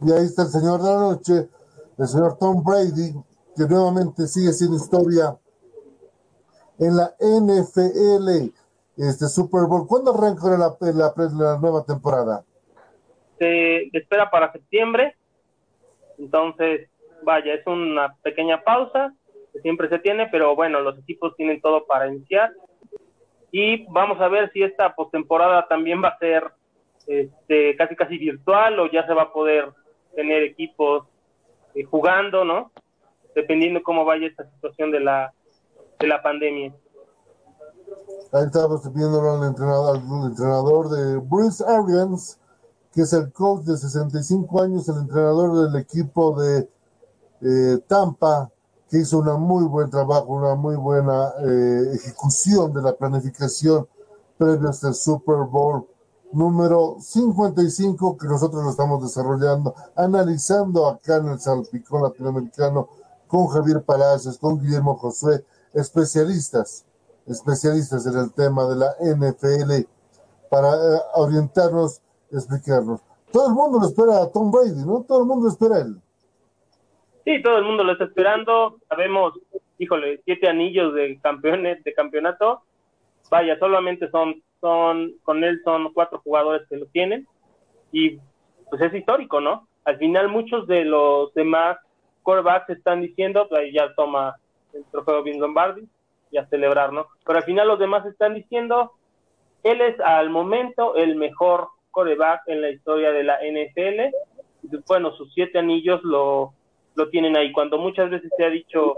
Y ahí está el señor de la noche, el señor Tom Brady, que nuevamente sigue siendo historia en la NFL, este Super Bowl. ¿Cuándo arranca la, la, la nueva temporada? Se espera para septiembre. Entonces, vaya, es una pequeña pausa que siempre se tiene, pero bueno, los equipos tienen todo para iniciar. Y vamos a ver si esta postemporada también va a ser este, casi casi virtual o ya se va a poder tener equipos eh, jugando, ¿no? Dependiendo cómo vaya esta situación de la, de la pandemia. Ahí estamos viendo al entrenador, al entrenador de Bruce Arians, que es el coach de 65 años, el entrenador del equipo de eh, Tampa, que hizo una muy buen trabajo, una muy buena eh, ejecución de la planificación previa hasta el Super Bowl número 55 que nosotros lo estamos desarrollando, analizando acá en el Salpicón Latinoamericano con Javier Palacios, con Guillermo Josué, especialistas, especialistas en el tema de la NFL, para eh, orientarnos explicarnos. Todo el mundo lo espera a Tom Brady, ¿no? Todo el mundo lo espera a él. Sí, todo el mundo lo está esperando. Sabemos, híjole, siete anillos de campeones, de campeonato. Vaya, solamente son, son, con él son cuatro jugadores que lo tienen. Y pues es histórico, ¿no? al final muchos de los demás quarterbacks están diciendo, pues ahí ya toma el trofeo Vince Lombardi y a celebrar, ¿no? Pero al final los demás están diciendo, él es al momento el mejor quarterback en la historia de la NFL. Bueno, sus siete anillos lo, lo tienen ahí. Cuando muchas veces se ha dicho,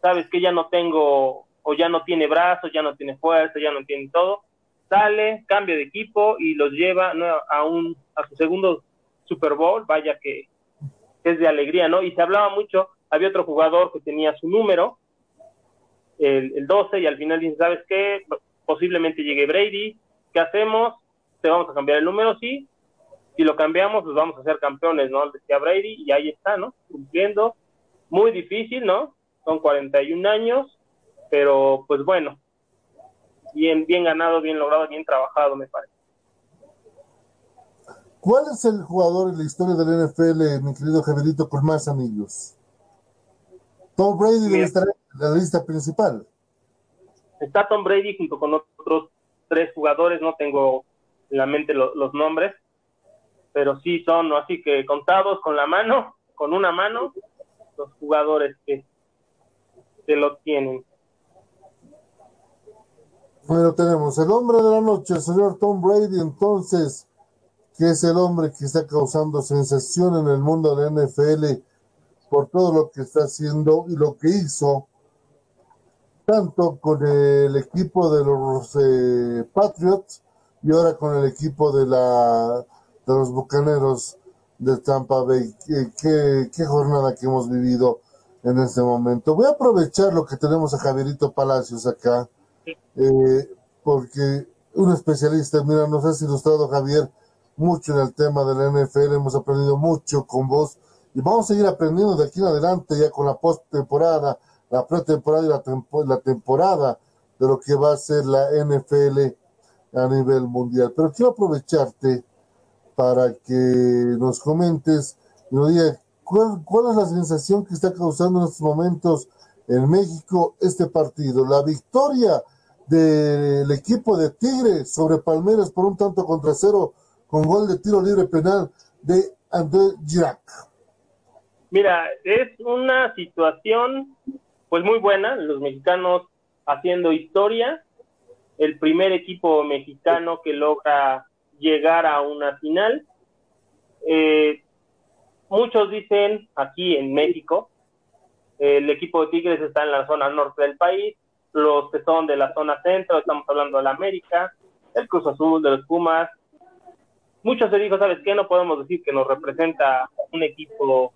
sabes que ya no tengo, o ya no tiene brazos, ya no tiene fuerza, ya no tiene todo, sale, cambia de equipo y los lleva a, un, a su segundo Super Bowl, vaya que es de alegría, ¿no? Y se hablaba mucho, había otro jugador que tenía su número, el, el 12, y al final dice, ¿sabes qué? Posiblemente llegue Brady, ¿qué hacemos? ¿Te vamos a cambiar el número? Sí. Si lo cambiamos, pues vamos a ser campeones, ¿no? Decía Brady, y ahí está, ¿no? Cumpliendo. Muy difícil, ¿no? Son 41 años, pero pues bueno, bien, bien ganado, bien logrado, bien trabajado, me parece. ¿Cuál es el jugador en la historia del NFL, mi querido Javierito, con más anillos? Tom Brady debe estar en la lista principal. Está Tom Brady junto con otros tres jugadores, no tengo en la mente lo, los nombres, pero sí son así que contados con la mano, con una mano, los jugadores que, que lo tienen. Bueno, tenemos el hombre de la noche, el señor Tom Brady, entonces, que es el hombre que está causando sensación en el mundo de la NFL por todo lo que está haciendo y lo que hizo, tanto con el equipo de los eh, Patriots y ahora con el equipo de, la, de los Bucaneros de Tampa Bay. ¿Qué, qué, qué jornada que hemos vivido en este momento. Voy a aprovechar lo que tenemos a Javierito Palacios acá, eh, porque un especialista, mira, nos has ilustrado, Javier, mucho en el tema de la NFL, hemos aprendido mucho con vos y vamos a seguir aprendiendo de aquí en adelante ya con la post-temporada, la pretemporada y la, tempo la temporada de lo que va a ser la NFL a nivel mundial. Pero quiero aprovecharte para que nos comentes y nos digas ¿cuál, cuál es la sensación que está causando en estos momentos en México este partido. La victoria del equipo de Tigre sobre Palmeras por un tanto contra cero con gol de tiro libre penal de André Girac. Mira, es una situación pues muy buena, los mexicanos haciendo historia, el primer equipo mexicano que logra llegar a una final. Eh, muchos dicen aquí en México, el equipo de Tigres está en la zona norte del país, los que son de la zona centro, estamos hablando de la América, el Cruz Azul, de los Pumas. Muchos se dijo, ¿sabes qué? No podemos decir que nos representa un equipo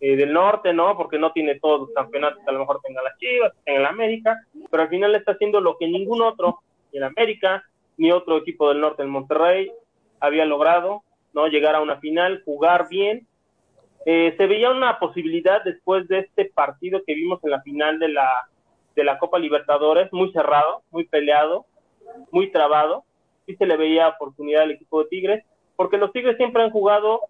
eh, del norte, ¿no? Porque no tiene todos los campeonatos a lo mejor tenga las Chivas, tenga la América, pero al final está haciendo lo que ningún otro, en América, ni otro equipo del norte, en Monterrey, había logrado, ¿no? Llegar a una final, jugar bien. Eh, se veía una posibilidad después de este partido que vimos en la final de la de la Copa Libertadores, muy cerrado, muy peleado, muy trabado. Sí se le veía oportunidad al equipo de Tigres, porque los Tigres siempre han jugado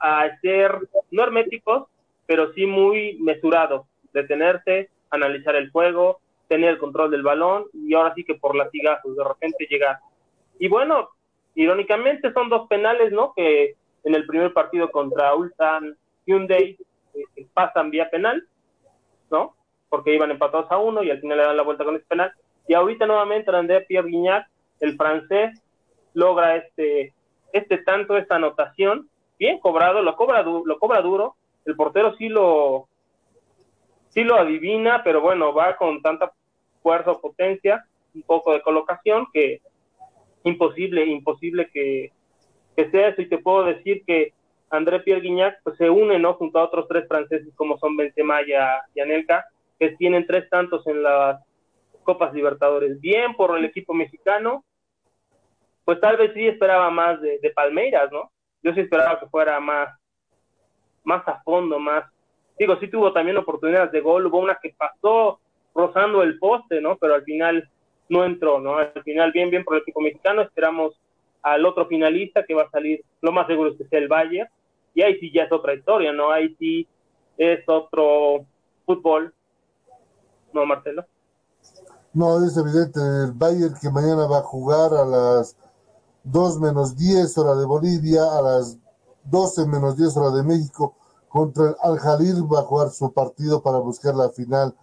a ser no herméticos, pero sí muy mesurados, detenerse, analizar el juego, tener el control del balón y ahora sí que por latigazos de repente llegar. Y bueno, irónicamente son dos penales, ¿no? Que en el primer partido contra Ulsan Hyundai eh, pasan vía penal, ¿no? porque iban empatados a uno y al final le dan la vuelta con este penal. Y ahorita nuevamente André Pierre Guignac, el francés, logra este, este tanto, esta anotación, bien cobrado, lo cobra, lo cobra duro, el portero sí lo, sí lo adivina, pero bueno, va con tanta fuerza potencia, un poco de colocación, que imposible, imposible que, que sea eso, y te puedo decir que André Pierre Guignac pues, se une, ¿no? Junto a otros tres franceses como son Benzema y, y Anelka, que tienen tres tantos en las Copas Libertadores. Bien por el equipo mexicano, pues tal vez sí esperaba más de, de Palmeiras, ¿no? Yo sí esperaba que fuera más, más a fondo, más. Digo, sí tuvo también oportunidades de gol, hubo una que pasó rozando el poste, ¿no? Pero al final no entró, ¿no? Al final, bien, bien por el equipo mexicano, esperamos al otro finalista que va a salir, lo más seguro es que sea el Bayern, y ahí sí ya es otra historia, ¿no? Ahí sí es otro fútbol ¿no, Marcelo? No, es evidente. El Bayern que mañana va a jugar a las 2 menos 10 hora de Bolivia, a las 12 menos 10 hora de México, contra el Al Jalil va a jugar su partido para buscar la final.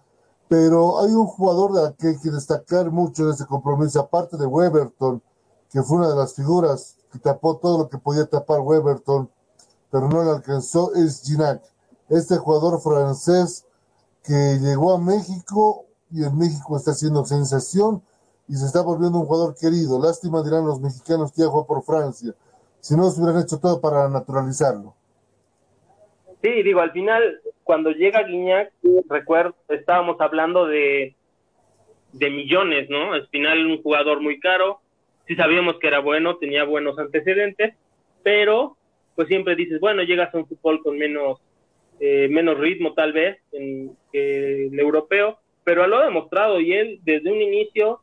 Pero hay un jugador que hay que destacar mucho en ese compromiso, aparte de Weberton, que fue una de las figuras que tapó todo lo que podía tapar Weberton, pero no le alcanzó, es Ginac. Este jugador francés que llegó a México y en México está haciendo sensación y se está volviendo un jugador querido. Lástima dirán los mexicanos que ya jugó por Francia. Si no, se hubieran hecho todo para naturalizarlo. Sí, digo, al final, cuando llega Guiñac, recuerdo, estábamos hablando de, de millones, ¿no? Al final, un jugador muy caro. Sí sabíamos que era bueno, tenía buenos antecedentes, pero pues siempre dices, bueno, llegas a un fútbol con menos, eh, menos ritmo tal vez en, que el europeo, pero lo ha demostrado y él desde un inicio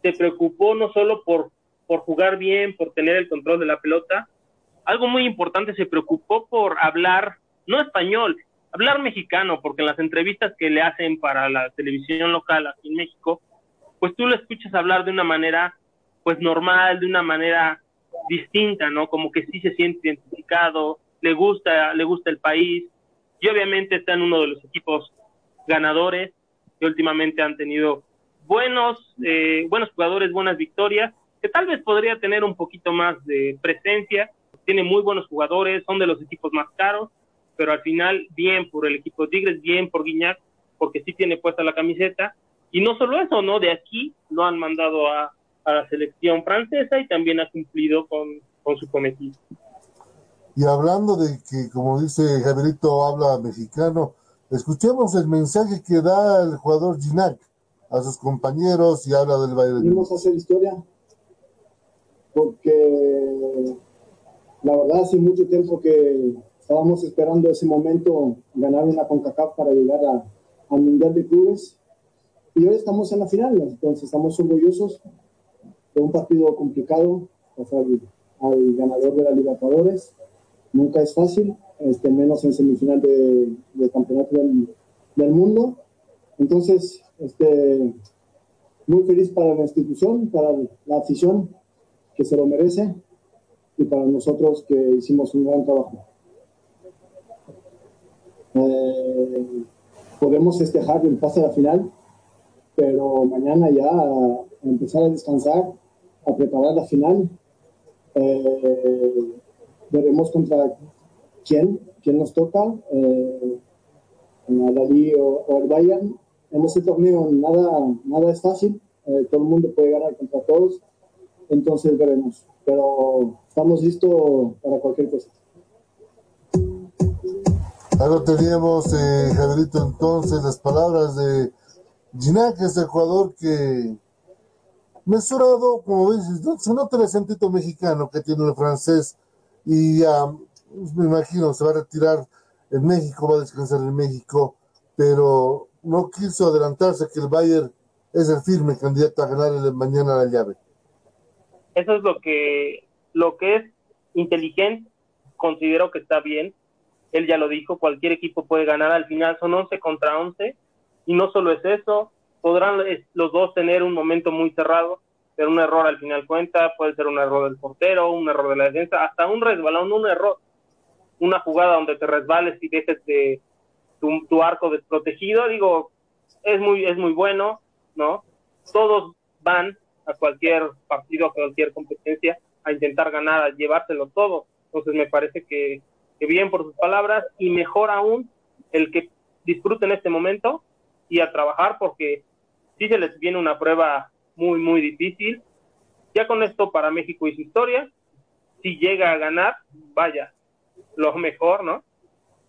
se preocupó no solo por, por jugar bien, por tener el control de la pelota, algo muy importante, se preocupó por hablar, no español, hablar mexicano, porque en las entrevistas que le hacen para la televisión local aquí en México, pues tú lo escuchas hablar de una manera, pues normal, de una manera distinta, ¿no? Como que sí se siente identificado, le gusta, le gusta el país, y obviamente está en uno de los equipos ganadores, que últimamente han tenido buenos, eh, buenos jugadores, buenas victorias, que tal vez podría tener un poquito más de presencia, tiene muy buenos jugadores, son de los equipos más caros, pero al final bien por el equipo de Tigres, bien por Guiñac, porque sí tiene puesta la camiseta, y no solo eso, ¿no? De aquí lo han mandado a, a la selección francesa y también ha cumplido con, con su cometido. Y hablando de que, como dice Javierito, habla mexicano, escuchemos el mensaje que da el jugador Ginac a sus compañeros y habla del baile. Venimos a hacer historia porque la verdad hace mucho tiempo que estábamos esperando ese momento, ganar una CONCACAF para llegar a, al Mundial de Clubes. Y hoy estamos en la final, entonces estamos orgullosos de un partido complicado, al ganador de la Libertadores, nunca es fácil, este, menos en semifinal de, de campeonato del, del mundo, entonces este, muy feliz para la institución, para la afición que se lo merece y para nosotros que hicimos un gran trabajo. Eh, podemos festejar el pase a la final, pero mañana ya empezar a descansar, a preparar la final. Eh, veremos contra quién, quién nos toca, eh, Dalí o, o el Bayern en este torneo nada, nada es fácil, eh, todo el mundo puede ganar contra todos, entonces veremos, pero estamos listos para cualquier cosa. Ahora teníamos, eh, Javierito, entonces las palabras de Ginac, ese jugador que mesurado, como dices, no, se nota el acentito mexicano que tiene el francés y um, me imagino se va a retirar en México, va a descansar en México, pero no quiso adelantarse que el Bayern es el firme candidato a ganar el mañana la llave. Eso es lo que, lo que es inteligente, considero que está bien. Él ya lo dijo, cualquier equipo puede ganar, al final son 11 contra 11, y no solo es eso, podrán los dos tener un momento muy cerrado, pero un error al final cuenta, puede ser un error del portero, un error de la defensa, hasta un resbalón, un error, una jugada donde te resbales y dejes de, tu, tu arco desprotegido, digo, es muy, es muy bueno, ¿no? Todos van a cualquier partido, a cualquier competencia, a intentar ganar, a llevárselo todo. Entonces me parece que, bien por sus palabras y mejor aún el que disfruten este momento y a trabajar porque sí se les viene una prueba muy, muy difícil. Ya con esto para México y su historia, si llega a ganar, vaya, lo mejor, ¿no?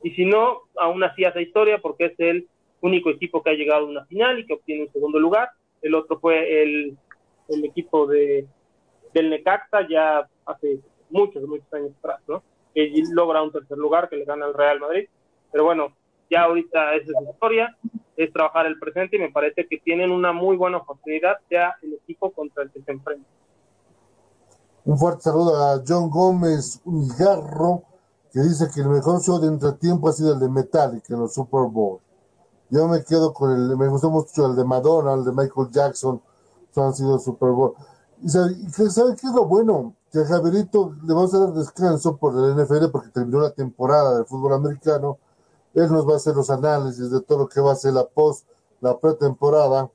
y si no, aún así hace historia porque es el único equipo que ha llegado a una final y que obtiene un segundo lugar. El otro fue el, el equipo de, del Necaxa ya hace muchos, muchos años atrás, ¿no? Que logra un tercer lugar que le gana al Real Madrid. Pero bueno, ya ahorita esa es su historia, es trabajar el presente y me parece que tienen una muy buena oportunidad ya el equipo contra el que se enfrenta. Un fuerte saludo a John Gómez Unigarro, que dice que el mejor show de entretiempo ha sido el de Metallica en los Super Bowl. Yo me quedo con el, me gustó mucho el de Madonna, el de Michael Jackson, son han sido Super Bowl. Y sabe, ¿sabe qué es lo bueno? Que a Javierito le vamos a dar descanso por el NFL porque terminó la temporada del fútbol americano. Él nos va a hacer los análisis de todo lo que va a ser la post, la pretemporada.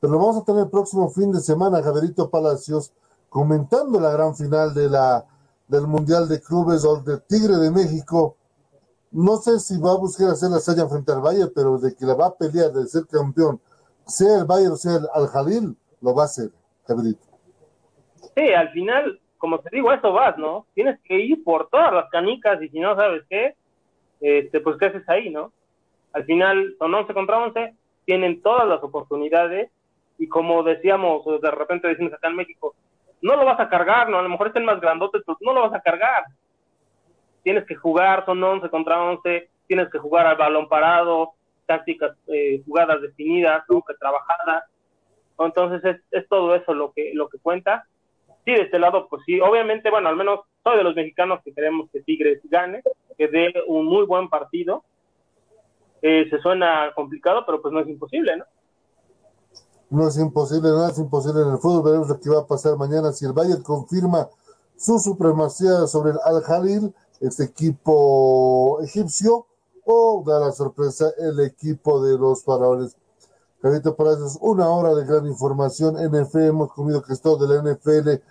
Pero lo vamos a tener el próximo fin de semana, Javierito Palacios, comentando la gran final de la, del Mundial de Clubes o del Tigre de México. No sé si va a buscar hacer la hazaña frente al Valle, pero de que la va a pelear de ser campeón, sea el Valle o sea el Al Jalil, lo va a hacer, Javierito. Sí, al final como te digo, eso vas, ¿no? Tienes que ir por todas las canicas y si no sabes qué, este, pues qué haces ahí, ¿no? Al final son 11 contra 11, tienen todas las oportunidades y como decíamos, de repente decimos acá en México, no lo vas a cargar, ¿no? A lo mejor estén más grandotes, pero no lo vas a cargar. Tienes que jugar, son 11 contra 11, tienes que jugar al balón parado, tácticas, eh, jugadas definidas, ¿no? Que trabajadas. Entonces es, es todo eso lo que, lo que cuenta sí, de este lado, pues sí, obviamente, bueno, al menos soy de los mexicanos que queremos que Tigres gane, que dé un muy buen partido. Eh, se suena complicado, pero pues no es imposible, ¿no? No es imposible, no es imposible en el fútbol. Veremos lo que va a pasar mañana si el Bayern confirma su supremacía sobre el Al-Jalil, este equipo egipcio, o da la sorpresa el equipo de los faraones. Carito Palacios, una hora de gran información. NFL, hemos comido que es todo de la NFL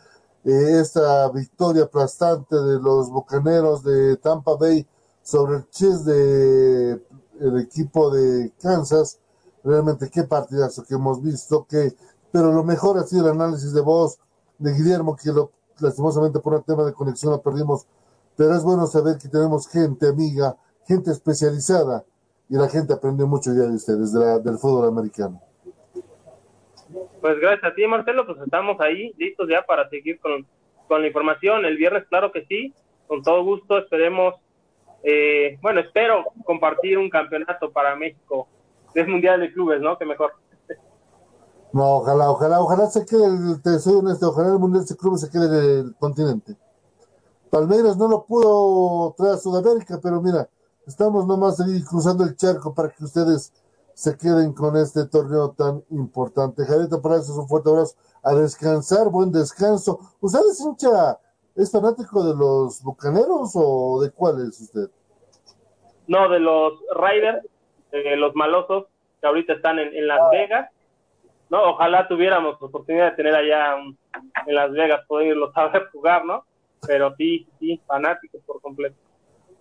esta victoria aplastante de los Bucaneros de Tampa Bay sobre el Chiefs de el equipo de Kansas. Realmente qué partidazo que hemos visto, que pero lo mejor ha sido el análisis de voz de Guillermo, que lo, lastimosamente por un tema de conexión lo perdimos, pero es bueno saber que tenemos gente amiga, gente especializada, y la gente aprende mucho ya de ustedes, del fútbol americano. Pues gracias a ti, Marcelo, pues estamos ahí listos ya para seguir con, con la información. El viernes, claro que sí, con todo gusto, esperemos, eh, bueno, espero compartir un campeonato para México del Mundial de Clubes, ¿no? Que mejor. No, ojalá, ojalá, ojalá se quede, el, te soy honesto, ojalá el Mundial de Clubes se quede en el continente. Palmeiras no lo pudo traer a Sudamérica, pero mira, estamos nomás ahí cruzando el charco para que ustedes se queden con este torneo tan importante. Javierito es un fuerte abrazo. A descansar, buen descanso. ¿Usted es hincha, es fanático de los bucaneros o de cuál es usted? No, de los Raiders, de los malosos, que ahorita están en, Las ah. Vegas. No, ojalá tuviéramos oportunidad de tener allá en Las Vegas, poderlos saber jugar, ¿no? Pero sí, sí, fanáticos por completo.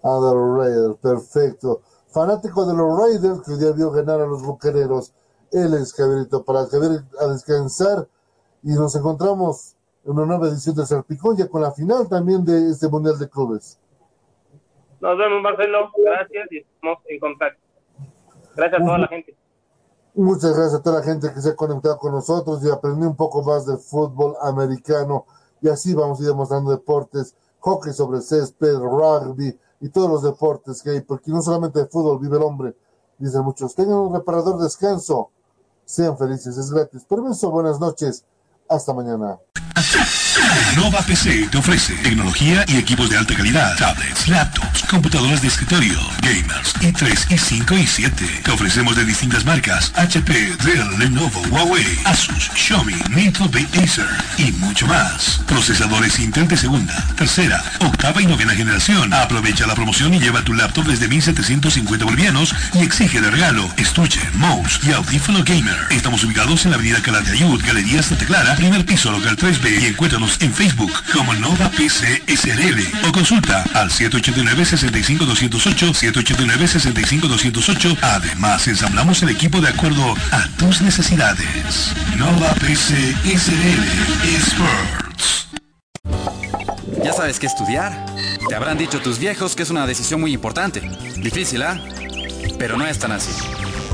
Ah, de los Raiders, perfecto fanático de los Raiders, que hoy día vio ganar a los Bucaneros. Él es Javierito para Javier a descansar y nos encontramos en una nueva edición de Serpicón, ya con la final también de este Mundial de Clubes. Nos vemos, Marcelo. Gracias y estamos en contacto. Gracias a toda la gente. Muchas gracias a toda la gente que se ha conectado con nosotros y aprendió un poco más de fútbol americano. Y así vamos a ir demostrando deportes, hockey sobre césped, rugby, y todos los deportes que hay, porque no solamente de fútbol vive el hombre, dicen muchos. Tengan un reparador descanso, sean felices, es gratis. Permiso, buenas noches, hasta mañana. Nova PC te ofrece tecnología y equipos de alta calidad, tablets, laptops, computadoras de escritorio, gamers, i3, i5 y 7. Te ofrecemos de distintas marcas, HP, Dell, Lenovo, Huawei, Asus, Xiaomi, Bay Acer y mucho más. Procesadores Intel de segunda, tercera, octava y novena generación. Aprovecha la promoción y lleva tu laptop desde 1750 bolivianos y exige de regalo estuche, mouse y audífono gamer. Estamos ubicados en la avenida Cala de Ayud, Galería Santa Clara, primer piso local 3B y encuéntranos en Facebook como Nova PC SRL o consulta al 789-65208, 789-65208. Además, ensamblamos el equipo de acuerdo a tus necesidades. Nova PC SRL Experts. ¿Ya sabes qué estudiar? Te habrán dicho tus viejos que es una decisión muy importante. Difícil, ¿ah? Pero no es tan así.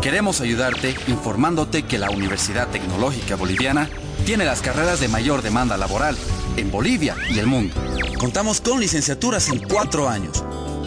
Queremos ayudarte informándote que la Universidad Tecnológica Boliviana tiene las carreras de mayor demanda laboral en Bolivia y el mundo. Contamos con licenciaturas en cuatro años